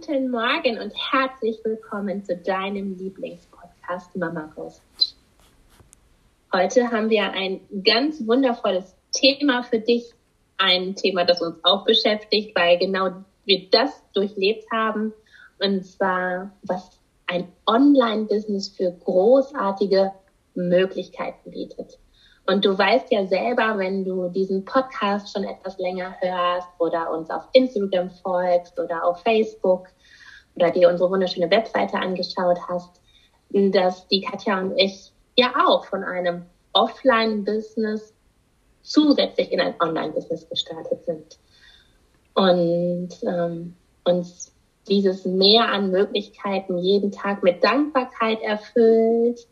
Guten Morgen und herzlich willkommen zu deinem Lieblingspodcast Mama Goes Heute haben wir ein ganz wundervolles Thema für dich. Ein Thema, das uns auch beschäftigt, weil genau wir das durchlebt haben. Und zwar, was ein Online-Business für großartige Möglichkeiten bietet. Und du weißt ja selber, wenn du diesen Podcast schon etwas länger hörst oder uns auf Instagram folgst oder auf Facebook, oder dir unsere wunderschöne Webseite angeschaut hast, dass die Katja und ich ja auch von einem Offline-Business zusätzlich in ein Online-Business gestartet sind. Und ähm, uns dieses Mehr an Möglichkeiten jeden Tag mit Dankbarkeit erfüllt,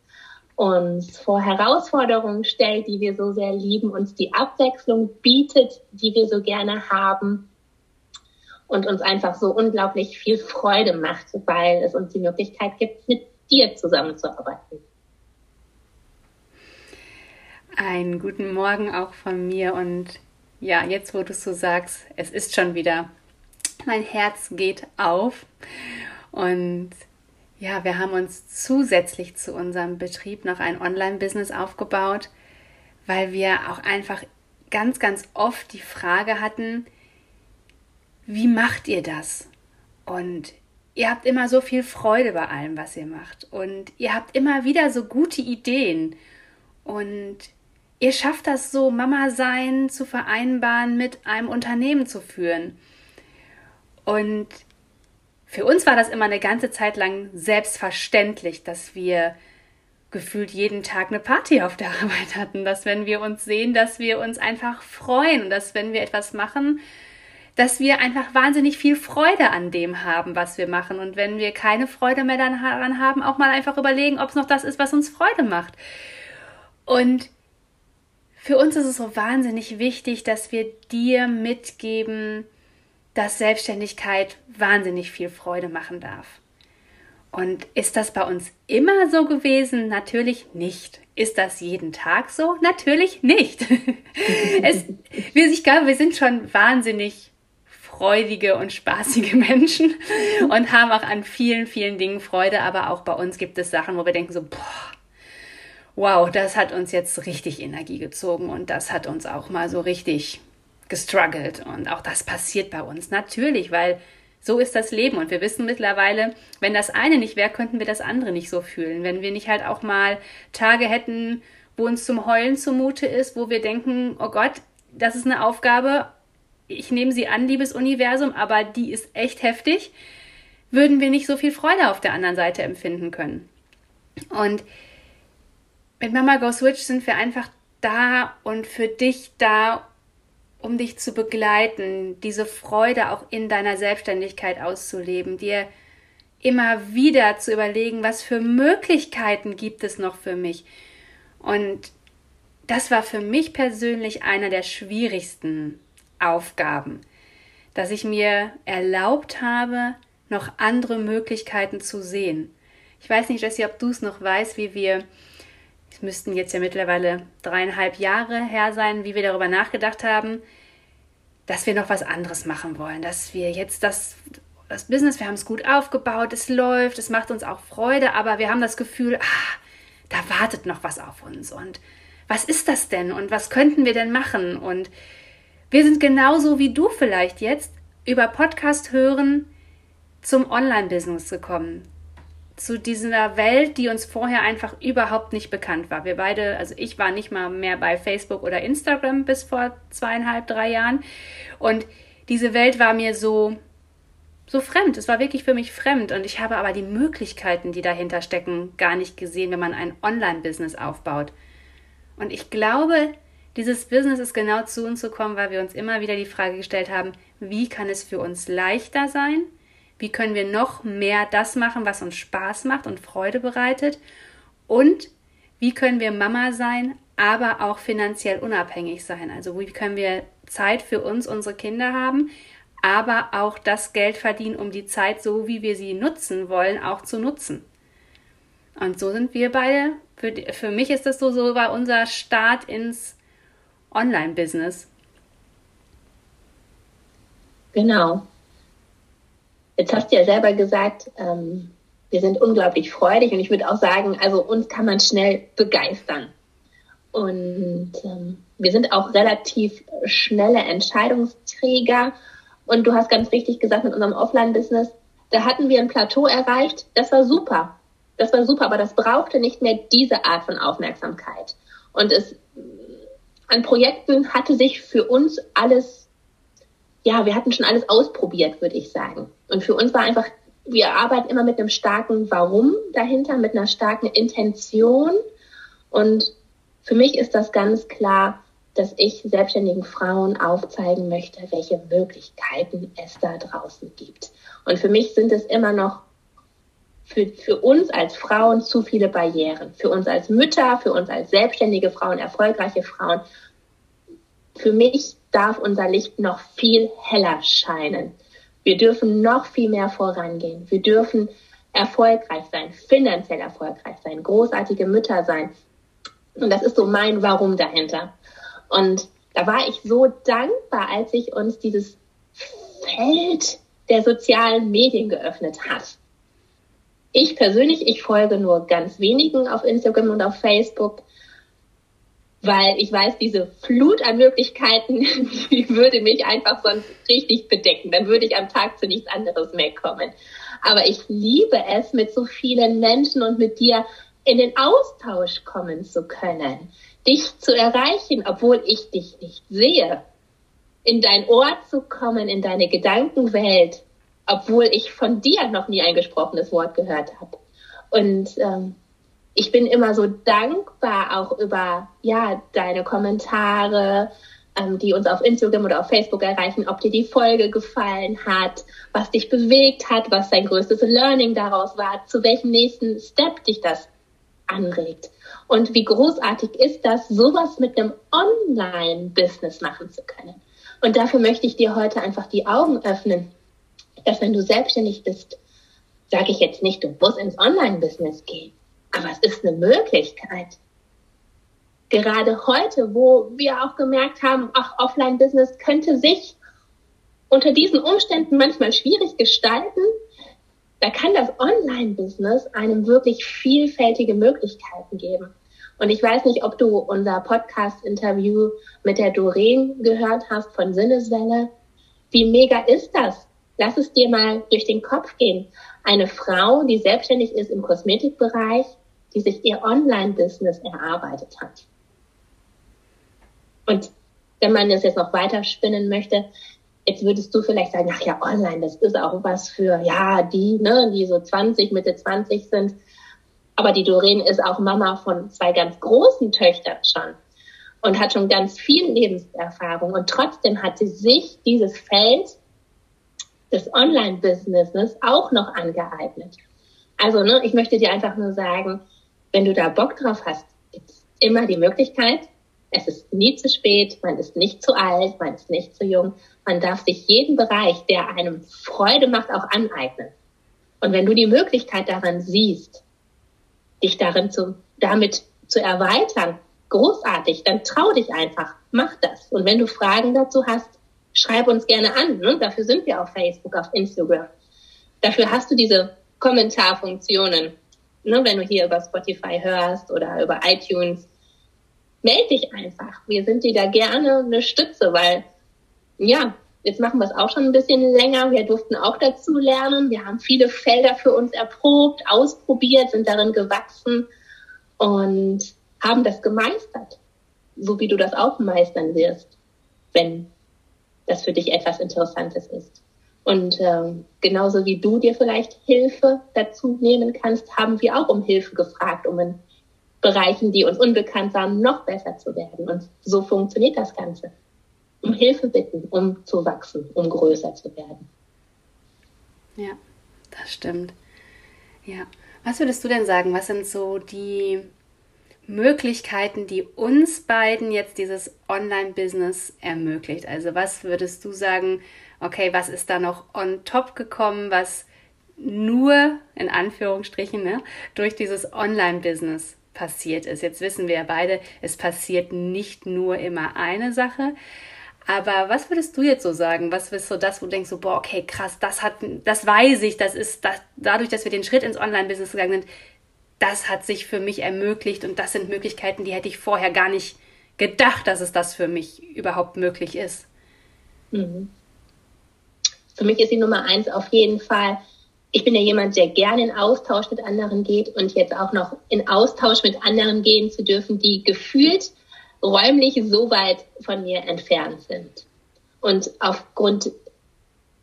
uns vor Herausforderungen stellt, die wir so sehr lieben, uns die Abwechslung bietet, die wir so gerne haben und uns einfach so unglaublich viel Freude macht, weil es uns die Möglichkeit gibt, mit dir zusammenzuarbeiten. Einen guten Morgen auch von mir und ja, jetzt wo du so sagst, es ist schon wieder, mein Herz geht auf und ja, wir haben uns zusätzlich zu unserem Betrieb noch ein Online-Business aufgebaut, weil wir auch einfach ganz, ganz oft die Frage hatten, wie macht ihr das? Und ihr habt immer so viel Freude bei allem, was ihr macht. Und ihr habt immer wieder so gute Ideen. Und ihr schafft das so, Mama sein zu vereinbaren, mit einem Unternehmen zu führen. Und für uns war das immer eine ganze Zeit lang selbstverständlich, dass wir gefühlt jeden Tag eine Party auf der Arbeit hatten, dass wenn wir uns sehen, dass wir uns einfach freuen und dass wenn wir etwas machen, dass wir einfach wahnsinnig viel Freude an dem haben, was wir machen. Und wenn wir keine Freude mehr daran haben, auch mal einfach überlegen, ob es noch das ist, was uns Freude macht. Und für uns ist es so wahnsinnig wichtig, dass wir dir mitgeben, dass Selbstständigkeit wahnsinnig viel Freude machen darf. Und ist das bei uns immer so gewesen? Natürlich nicht. Ist das jeden Tag so? Natürlich nicht. es, ich glaube, wir sind schon wahnsinnig freudige und spaßige Menschen und haben auch an vielen, vielen Dingen Freude. Aber auch bei uns gibt es Sachen, wo wir denken so, boah, wow, das hat uns jetzt richtig Energie gezogen und das hat uns auch mal so richtig gestruggelt. Und auch das passiert bei uns natürlich, weil so ist das Leben. Und wir wissen mittlerweile, wenn das eine nicht wäre, könnten wir das andere nicht so fühlen. Wenn wir nicht halt auch mal Tage hätten, wo uns zum Heulen zumute ist, wo wir denken, oh Gott, das ist eine Aufgabe, ich nehme sie an, liebes Universum, aber die ist echt heftig, würden wir nicht so viel Freude auf der anderen Seite empfinden können. Und mit Mama Go Switch sind wir einfach da und für dich da, um dich zu begleiten, diese Freude auch in deiner Selbstständigkeit auszuleben, dir immer wieder zu überlegen, was für Möglichkeiten gibt es noch für mich. Und das war für mich persönlich einer der schwierigsten Aufgaben, dass ich mir erlaubt habe, noch andere Möglichkeiten zu sehen. Ich weiß nicht, Jessie, ob du es noch weißt, wie wir, es müssten jetzt ja mittlerweile dreieinhalb Jahre her sein, wie wir darüber nachgedacht haben, dass wir noch was anderes machen wollen, dass wir jetzt das, das Business, wir haben es gut aufgebaut, es läuft, es macht uns auch Freude, aber wir haben das Gefühl, ah, da wartet noch was auf uns. Und was ist das denn? Und was könnten wir denn machen? Und wir sind genauso wie du vielleicht jetzt über Podcast hören zum Online-Business gekommen. Zu dieser Welt, die uns vorher einfach überhaupt nicht bekannt war. Wir beide, also ich war nicht mal mehr bei Facebook oder Instagram bis vor zweieinhalb, drei Jahren. Und diese Welt war mir so, so fremd. Es war wirklich für mich fremd. Und ich habe aber die Möglichkeiten, die dahinter stecken, gar nicht gesehen, wenn man ein Online-Business aufbaut. Und ich glaube, dieses Business ist genau zu uns gekommen, weil wir uns immer wieder die Frage gestellt haben, wie kann es für uns leichter sein? Wie können wir noch mehr das machen, was uns Spaß macht und Freude bereitet? Und wie können wir Mama sein, aber auch finanziell unabhängig sein? Also wie können wir Zeit für uns, unsere Kinder haben, aber auch das Geld verdienen, um die Zeit, so wie wir sie nutzen wollen, auch zu nutzen? Und so sind wir beide. Für, für mich ist das so, so war unser Start ins Online-Business. Genau. Jetzt hast du ja selber gesagt, ähm, wir sind unglaublich freudig und ich würde auch sagen, also uns kann man schnell begeistern. Und ähm, wir sind auch relativ schnelle Entscheidungsträger. Und du hast ganz richtig gesagt, mit unserem Offline-Business, da hatten wir ein Plateau erreicht. Das war super. Das war super, aber das brauchte nicht mehr diese Art von Aufmerksamkeit. Und es an Projekten hatte sich für uns alles, ja, wir hatten schon alles ausprobiert, würde ich sagen. Und für uns war einfach, wir arbeiten immer mit einem starken Warum dahinter, mit einer starken Intention. Und für mich ist das ganz klar, dass ich selbstständigen Frauen aufzeigen möchte, welche Möglichkeiten es da draußen gibt. Und für mich sind es immer noch für, für uns als Frauen zu viele Barrieren. Für uns als Mütter, für uns als selbstständige Frauen, erfolgreiche Frauen. Für mich darf unser Licht noch viel heller scheinen. Wir dürfen noch viel mehr vorangehen. Wir dürfen erfolgreich sein, finanziell erfolgreich sein, großartige Mütter sein. Und das ist so mein Warum dahinter. Und da war ich so dankbar, als sich uns dieses Feld der sozialen Medien geöffnet hat. Ich persönlich, ich folge nur ganz wenigen auf Instagram und auf Facebook, weil ich weiß, diese Flut an Möglichkeiten, die würde mich einfach sonst richtig bedecken. Dann würde ich am Tag zu nichts anderes mehr kommen. Aber ich liebe es, mit so vielen Menschen und mit dir in den Austausch kommen zu können, dich zu erreichen, obwohl ich dich nicht sehe, in dein Ohr zu kommen, in deine Gedankenwelt, obwohl ich von dir noch nie ein gesprochenes Wort gehört habe. Und ähm, ich bin immer so dankbar auch über ja deine Kommentare, ähm, die uns auf Instagram oder auf Facebook erreichen, ob dir die Folge gefallen hat, was dich bewegt hat, was dein größtes Learning daraus war, zu welchem nächsten Step dich das anregt. Und wie großartig ist das, sowas mit einem Online-Business machen zu können. Und dafür möchte ich dir heute einfach die Augen öffnen dass wenn du selbstständig bist, sage ich jetzt nicht, du musst ins Online-Business gehen, aber es ist eine Möglichkeit. Gerade heute, wo wir auch gemerkt haben, ach, Offline-Business könnte sich unter diesen Umständen manchmal schwierig gestalten, da kann das Online-Business einem wirklich vielfältige Möglichkeiten geben. Und ich weiß nicht, ob du unser Podcast-Interview mit der Doreen gehört hast von Sinneswelle. Wie mega ist das, Lass es dir mal durch den Kopf gehen. Eine Frau, die selbstständig ist im Kosmetikbereich, die sich ihr Online-Business erarbeitet hat. Und wenn man das jetzt noch weiter spinnen möchte, jetzt würdest du vielleicht sagen, ach ja, online, das ist auch was für, ja, die, ne, die so 20, Mitte 20 sind. Aber die Doreen ist auch Mama von zwei ganz großen Töchtern schon und hat schon ganz viel Lebenserfahrung. Und trotzdem hat sie sich dieses Feld des Online-Businesses auch noch angeeignet. Also, ne, ich möchte dir einfach nur sagen, wenn du da Bock drauf hast, gibt es immer die Möglichkeit. Es ist nie zu spät, man ist nicht zu alt, man ist nicht zu jung. Man darf sich jeden Bereich, der einem Freude macht, auch aneignen. Und wenn du die Möglichkeit daran siehst, dich darin zu, damit zu erweitern, großartig, dann trau dich einfach, mach das. Und wenn du Fragen dazu hast, schreib uns gerne an. Ne? Dafür sind wir auf Facebook, auf Instagram. Dafür hast du diese Kommentarfunktionen. Ne? Wenn du hier über Spotify hörst oder über iTunes, melde dich einfach. Wir sind dir da gerne eine Stütze, weil ja, jetzt machen wir es auch schon ein bisschen länger. Wir durften auch dazu lernen. Wir haben viele Felder für uns erprobt, ausprobiert, sind darin gewachsen und haben das gemeistert. So wie du das auch meistern wirst, wenn das für dich etwas Interessantes ist. Und ähm, genauso wie du dir vielleicht Hilfe dazu nehmen kannst, haben wir auch um Hilfe gefragt, um einen Bereichen, die uns unbekannt waren, noch besser zu werden. Und so funktioniert das Ganze. Um Hilfe bitten, um zu wachsen, um größer zu werden. Ja, das stimmt. Ja. Was würdest du denn sagen? Was sind so die Möglichkeiten, die uns beiden jetzt dieses Online-Business ermöglicht? Also was würdest du sagen, okay, was ist da noch on top gekommen, was nur in Anführungsstrichen ne, durch dieses Online-Business passiert ist? Jetzt wissen wir ja beide, es passiert nicht nur immer eine Sache. Aber was würdest du jetzt so sagen? Was ist so das, wo du denkst, so, boah, okay, krass, das hat, das weiß ich, das ist das, dadurch, dass wir den Schritt ins Online-Business gegangen sind, das hat sich für mich ermöglicht und das sind Möglichkeiten, die hätte ich vorher gar nicht gedacht, dass es das für mich überhaupt möglich ist. Mhm. Für mich ist die Nummer eins auf jeden Fall, ich bin ja jemand, der gerne in Austausch mit anderen geht und jetzt auch noch in Austausch mit anderen gehen zu dürfen, die gefühlt räumlich so weit von mir entfernt sind. Und aufgrund,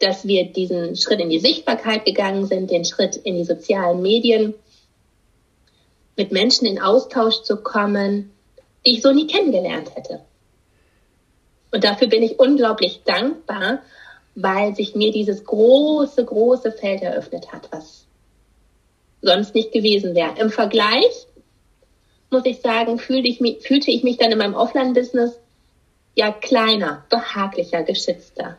dass wir diesen Schritt in die Sichtbarkeit gegangen sind, den Schritt in die sozialen Medien, mit Menschen in Austausch zu kommen, die ich so nie kennengelernt hätte. Und dafür bin ich unglaublich dankbar, weil sich mir dieses große, große Feld eröffnet hat, was sonst nicht gewesen wäre. Im Vergleich, muss ich sagen, fühlte ich mich, fühlte ich mich dann in meinem Offline-Business ja kleiner, behaglicher, geschützter.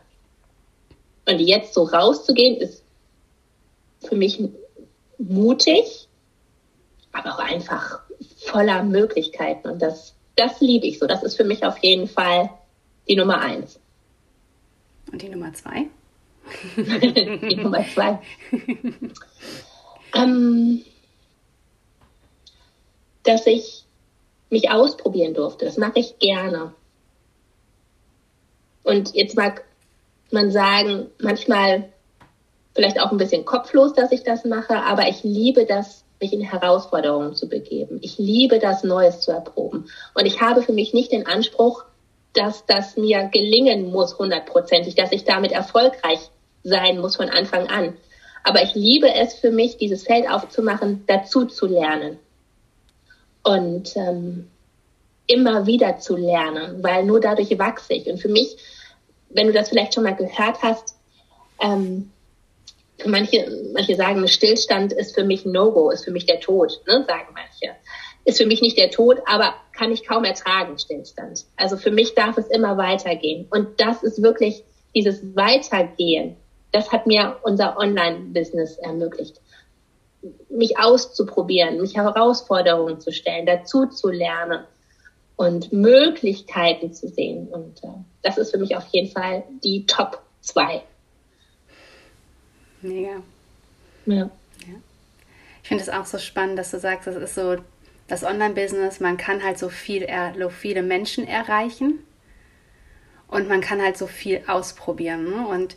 Und jetzt so rauszugehen, ist für mich mutig, aber auch einfach voller Möglichkeiten. Und das, das liebe ich so. Das ist für mich auf jeden Fall die Nummer eins. Und die Nummer zwei? die Nummer zwei. ähm, dass ich mich ausprobieren durfte. Das mache ich gerne. Und jetzt mag man sagen, manchmal vielleicht auch ein bisschen kopflos, dass ich das mache, aber ich liebe das mich in Herausforderungen zu begeben. Ich liebe das, Neues zu erproben. Und ich habe für mich nicht den Anspruch, dass das mir gelingen muss, hundertprozentig, dass ich damit erfolgreich sein muss von Anfang an. Aber ich liebe es für mich, dieses Feld aufzumachen, dazu zu lernen. Und ähm, immer wieder zu lernen, weil nur dadurch wachse ich. Und für mich, wenn du das vielleicht schon mal gehört hast, ähm, manche, manche sagen, Stillstand ist für mich No-Go, ist für mich der Tod, ne, sagen manche. Ist für mich nicht der Tod, aber kann ich kaum ertragen, Stillstand. Also für mich darf es immer weitergehen. Und das ist wirklich dieses Weitergehen. Das hat mir unser Online-Business ermöglicht. Mich auszuprobieren, mich Herausforderungen zu stellen, dazu zu lernen und Möglichkeiten zu sehen. Und äh, das ist für mich auf jeden Fall die Top 2 Mega. Ja. ja. Ich finde es auch so spannend, dass du sagst, das ist so das Online-Business, man kann halt so viel, so viele Menschen erreichen und man kann halt so viel ausprobieren. Ne? Und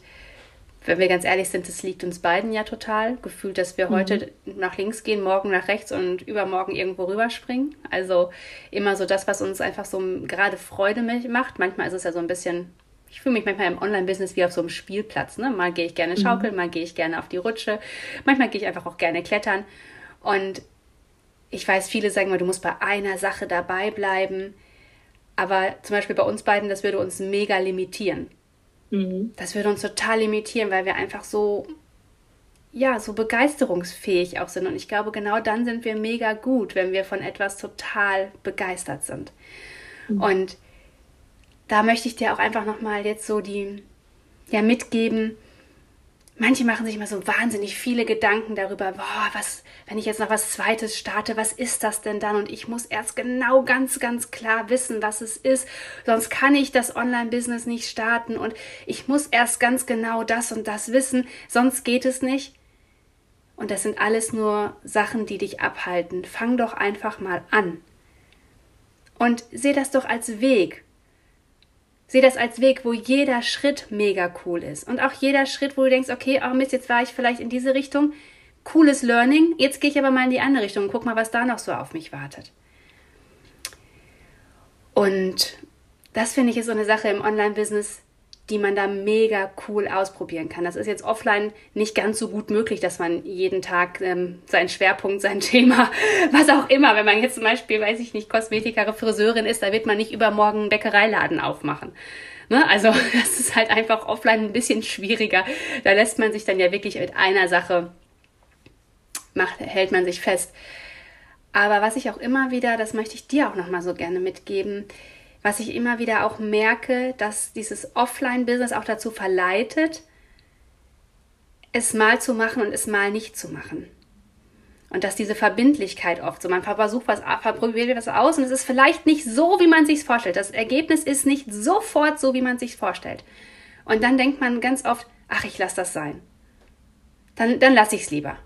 wenn wir ganz ehrlich sind, das liegt uns beiden ja total. Gefühlt, dass wir mhm. heute nach links gehen, morgen nach rechts und übermorgen irgendwo rüberspringen. Also immer so das, was uns einfach so gerade Freude macht. Manchmal ist es ja so ein bisschen ich fühle mich manchmal im Online-Business wie auf so einem Spielplatz. Ne? Mal gehe ich gerne mhm. schaukeln, mhm. mal gehe ich gerne auf die Rutsche, manchmal gehe ich einfach auch gerne klettern. Und ich weiß, viele sagen mal, du musst bei einer Sache dabei bleiben. Aber zum Beispiel bei uns beiden, das würde uns mega limitieren. Mhm. Das würde uns total limitieren, weil wir einfach so, ja, so begeisterungsfähig auch sind. Und ich glaube, genau dann sind wir mega gut, wenn wir von etwas total begeistert sind. Mhm. Und da möchte ich dir auch einfach nochmal jetzt so die, ja, mitgeben. Manche machen sich immer so wahnsinnig viele Gedanken darüber, boah, was, wenn ich jetzt noch was Zweites starte, was ist das denn dann? Und ich muss erst genau ganz, ganz klar wissen, was es ist. Sonst kann ich das Online-Business nicht starten und ich muss erst ganz genau das und das wissen, sonst geht es nicht. Und das sind alles nur Sachen, die dich abhalten. Fang doch einfach mal an. Und seh das doch als Weg. Sehe das als Weg, wo jeder Schritt mega cool ist. Und auch jeder Schritt, wo du denkst, okay, oh Mist, jetzt war ich vielleicht in diese Richtung. Cooles Learning. Jetzt gehe ich aber mal in die andere Richtung und guck mal, was da noch so auf mich wartet. Und das finde ich ist so eine Sache im Online-Business. Die man da mega cool ausprobieren kann. Das ist jetzt offline nicht ganz so gut möglich, dass man jeden Tag ähm, seinen Schwerpunkt, sein Thema, was auch immer, wenn man jetzt zum Beispiel, weiß ich nicht, Kosmetikerin, Friseurin ist, da wird man nicht übermorgen einen Bäckereiladen aufmachen. Ne? Also das ist halt einfach offline ein bisschen schwieriger. Da lässt man sich dann ja wirklich mit einer Sache, macht, hält man sich fest. Aber was ich auch immer wieder, das möchte ich dir auch nochmal so gerne mitgeben, was ich immer wieder auch merke, dass dieses Offline-Business auch dazu verleitet, es mal zu machen und es mal nicht zu machen. Und dass diese Verbindlichkeit oft so, man versucht was, probiert was aus und es ist vielleicht nicht so, wie man sich vorstellt. Das Ergebnis ist nicht sofort so, wie man sich vorstellt. Und dann denkt man ganz oft, ach, ich lasse das sein. Dann, dann lasse ich es lieber.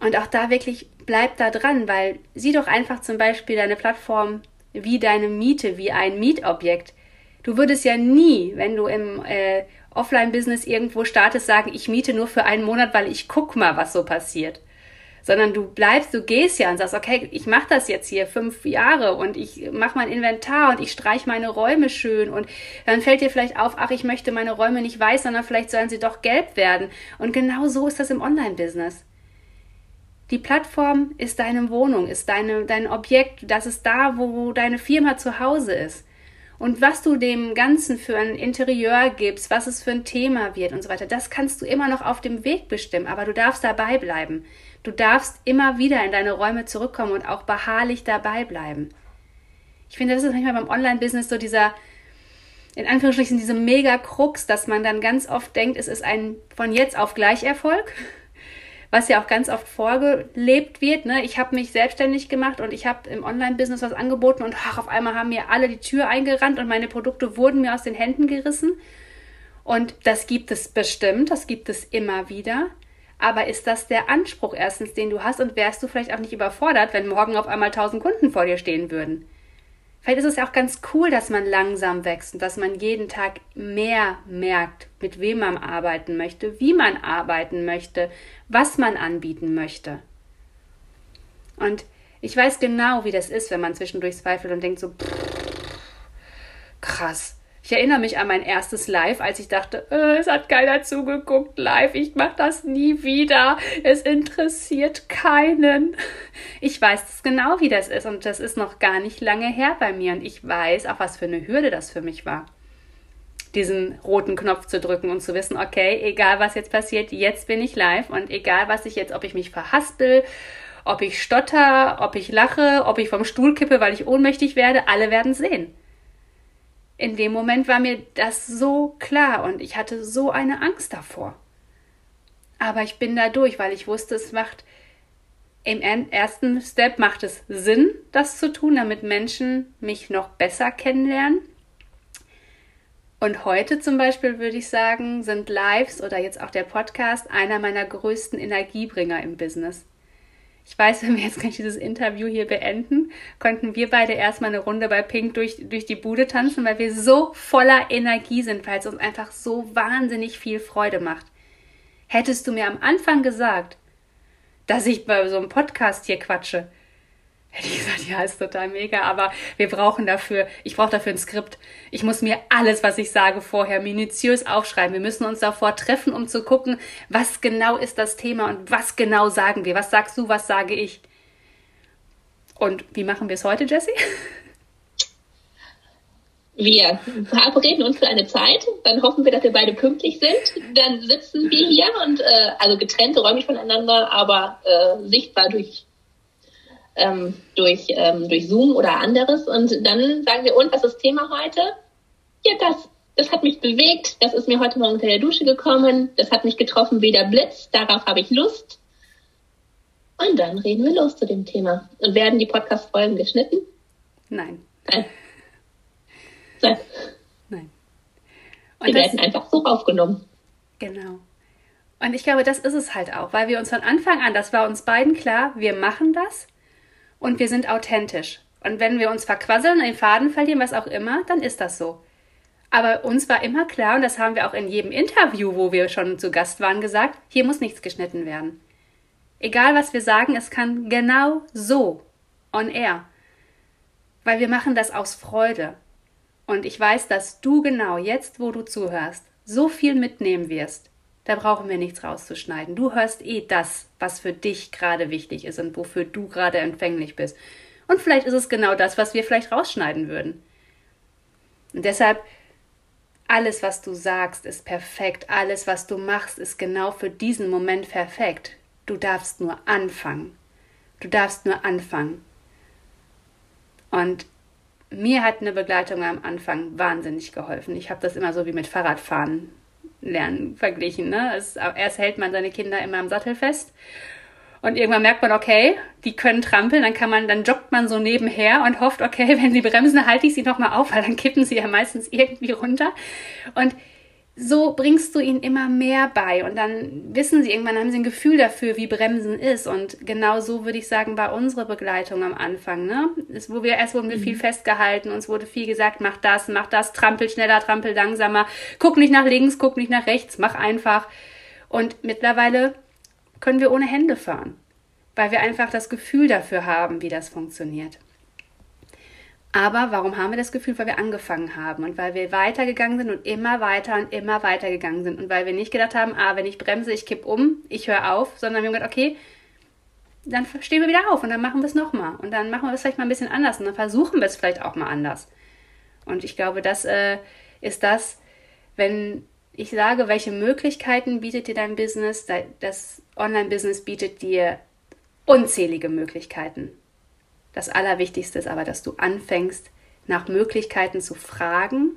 Und auch da wirklich bleib da dran, weil sieh doch einfach zum Beispiel deine Plattform wie deine Miete, wie ein Mietobjekt. Du würdest ja nie, wenn du im äh, Offline-Business irgendwo startest, sagen, ich miete nur für einen Monat, weil ich guck mal, was so passiert. Sondern du bleibst, du gehst ja und sagst, okay, ich mache das jetzt hier fünf Jahre und ich mache mein Inventar und ich streich meine Räume schön und dann fällt dir vielleicht auf, ach, ich möchte meine Räume nicht weiß, sondern vielleicht sollen sie doch gelb werden. Und genau so ist das im Online-Business. Die Plattform ist deine Wohnung, ist deine, dein Objekt, das ist da, wo deine Firma zu Hause ist. Und was du dem Ganzen für ein Interieur gibst, was es für ein Thema wird und so weiter, das kannst du immer noch auf dem Weg bestimmen, aber du darfst dabei bleiben. Du darfst immer wieder in deine Räume zurückkommen und auch beharrlich dabei bleiben. Ich finde, das ist manchmal beim Online-Business so dieser, in Anführungsstrichen, diese Mega-Krux, dass man dann ganz oft denkt, es ist ein von jetzt auf gleich Erfolg was ja auch ganz oft vorgelebt wird. Ne? Ich habe mich selbstständig gemacht und ich habe im Online-Business was angeboten und ach, auf einmal haben mir alle die Tür eingerannt und meine Produkte wurden mir aus den Händen gerissen. Und das gibt es bestimmt, das gibt es immer wieder. Aber ist das der Anspruch erstens, den du hast und wärst du vielleicht auch nicht überfordert, wenn morgen auf einmal tausend Kunden vor dir stehen würden? Vielleicht ist es ja auch ganz cool, dass man langsam wächst und dass man jeden Tag mehr merkt, mit wem man arbeiten möchte, wie man arbeiten möchte, was man anbieten möchte. Und ich weiß genau, wie das ist, wenn man zwischendurch zweifelt und denkt so, pff, krass, ich erinnere mich an mein erstes Live, als ich dachte, äh, es hat keiner zugeguckt live, ich mache das nie wieder, es interessiert keinen. Ich weiß genau, wie das ist. Und das ist noch gar nicht lange her bei mir. Und ich weiß auch, was für eine Hürde das für mich war. Diesen roten Knopf zu drücken und zu wissen, okay, egal was jetzt passiert, jetzt bin ich live. Und egal was ich jetzt, ob ich mich verhaspel, ob ich stotter, ob ich lache, ob ich vom Stuhl kippe, weil ich ohnmächtig werde, alle werden sehen in dem Moment war mir das so klar und ich hatte so eine Angst davor. Aber ich bin da durch, weil ich wusste, es macht im ersten Step macht es Sinn, das zu tun, damit Menschen mich noch besser kennenlernen. Und heute zum Beispiel würde ich sagen, sind Lives oder jetzt auch der Podcast einer meiner größten Energiebringer im Business. Ich weiß, wenn wir jetzt gleich dieses Interview hier beenden, konnten wir beide erstmal eine Runde bei Pink durch, durch die Bude tanzen, weil wir so voller Energie sind, weil es uns einfach so wahnsinnig viel Freude macht. Hättest du mir am Anfang gesagt, dass ich bei so einem Podcast hier quatsche, Hätte ich gesagt, ja, ist total mega, aber wir brauchen dafür, ich brauche dafür ein Skript. Ich muss mir alles, was ich sage, vorher minutiös aufschreiben. Wir müssen uns davor treffen, um zu gucken, was genau ist das Thema und was genau sagen wir. Was sagst du, was sage ich? Und wie machen wir es heute, Jessie? Wir verabreden uns für eine Zeit, dann hoffen wir, dass wir beide pünktlich sind. Dann sitzen wir hier und äh, also getrennte räumlich voneinander, aber äh, sichtbar durch ähm, durch, ähm, durch Zoom oder anderes. Und dann sagen wir, und was ist das Thema heute? Ja, das. Das hat mich bewegt. Das ist mir heute Morgen unter der Dusche gekommen. Das hat mich getroffen wie der Blitz. Darauf habe ich Lust. Und dann reden wir los zu dem Thema. Und werden die Podcast-Folgen geschnitten? Nein. Nein. Nein. Nein. Und die werden einfach so aufgenommen. Genau. Und ich glaube, das ist es halt auch, weil wir uns von Anfang an, das war uns beiden klar, wir machen das und wir sind authentisch. Und wenn wir uns verquasseln, den Faden verlieren, was auch immer, dann ist das so. Aber uns war immer klar, und das haben wir auch in jedem Interview, wo wir schon zu Gast waren, gesagt, hier muss nichts geschnitten werden. Egal was wir sagen, es kann genau so on air. Weil wir machen das aus Freude. Und ich weiß, dass du genau jetzt, wo du zuhörst, so viel mitnehmen wirst. Da brauchen wir nichts rauszuschneiden. Du hörst eh das, was für dich gerade wichtig ist und wofür du gerade empfänglich bist. Und vielleicht ist es genau das, was wir vielleicht rausschneiden würden. Und deshalb, alles, was du sagst, ist perfekt. Alles, was du machst, ist genau für diesen Moment perfekt. Du darfst nur anfangen. Du darfst nur anfangen. Und mir hat eine Begleitung am Anfang wahnsinnig geholfen. Ich habe das immer so wie mit Fahrradfahren lernen verglichen. Ne? Es, erst hält man seine Kinder immer am Sattel fest und irgendwann merkt man, okay, die können trampeln, dann kann man, dann joggt man so nebenher und hofft, okay, wenn sie bremsen, halte ich sie nochmal auf, weil dann kippen sie ja meistens irgendwie runter. Und so bringst du ihnen immer mehr bei und dann wissen sie irgendwann, haben sie ein Gefühl dafür, wie Bremsen ist und genau so würde ich sagen, war unsere Begleitung am Anfang, ne? Es, wo wir, erst wurden wir mhm. viel festgehalten, uns wurde viel gesagt, mach das, mach das, trampel schneller, trampel langsamer, guck nicht nach links, guck nicht nach rechts, mach einfach und mittlerweile können wir ohne Hände fahren, weil wir einfach das Gefühl dafür haben, wie das funktioniert. Aber warum haben wir das Gefühl? Weil wir angefangen haben und weil wir weitergegangen sind und immer weiter und immer weiter gegangen sind und weil wir nicht gedacht haben, ah, wenn ich bremse, ich kipp um, ich höre auf, sondern wir haben gedacht, okay, dann stehen wir wieder auf und dann machen wir es nochmal und dann machen wir es vielleicht mal ein bisschen anders und dann versuchen wir es vielleicht auch mal anders. Und ich glaube, das äh, ist das, wenn ich sage, welche Möglichkeiten bietet dir dein Business, das Online-Business bietet dir unzählige Möglichkeiten. Das Allerwichtigste ist aber, dass du anfängst, nach Möglichkeiten zu fragen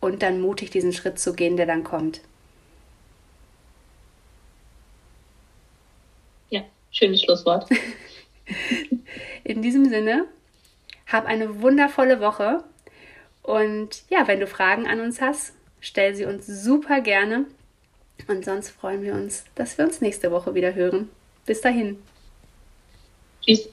und dann mutig diesen Schritt zu gehen, der dann kommt. Ja, schönes Schlusswort. In diesem Sinne, hab eine wundervolle Woche und ja, wenn du Fragen an uns hast, stell sie uns super gerne. Und sonst freuen wir uns, dass wir uns nächste Woche wieder hören. Bis dahin. Tschüss.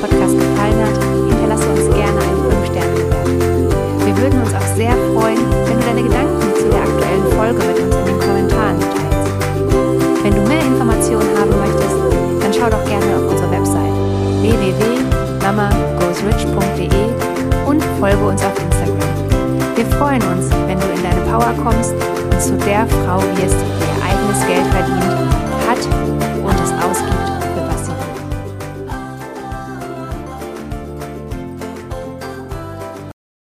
Podcast gefallen hat, hinterlasse uns gerne eine 5-Sterne-Bewertung. Wir würden uns auch sehr freuen, wenn du deine Gedanken zu der aktuellen Folge mit uns in den Kommentaren teilst. Wenn du mehr Informationen haben möchtest, dann schau doch gerne auf unsere Website www.mamagoesrich.de und folge uns auf Instagram. Wir freuen uns, wenn du in deine Power kommst und zu der Frau wirst, die ihr eigenes Geld verdient, hat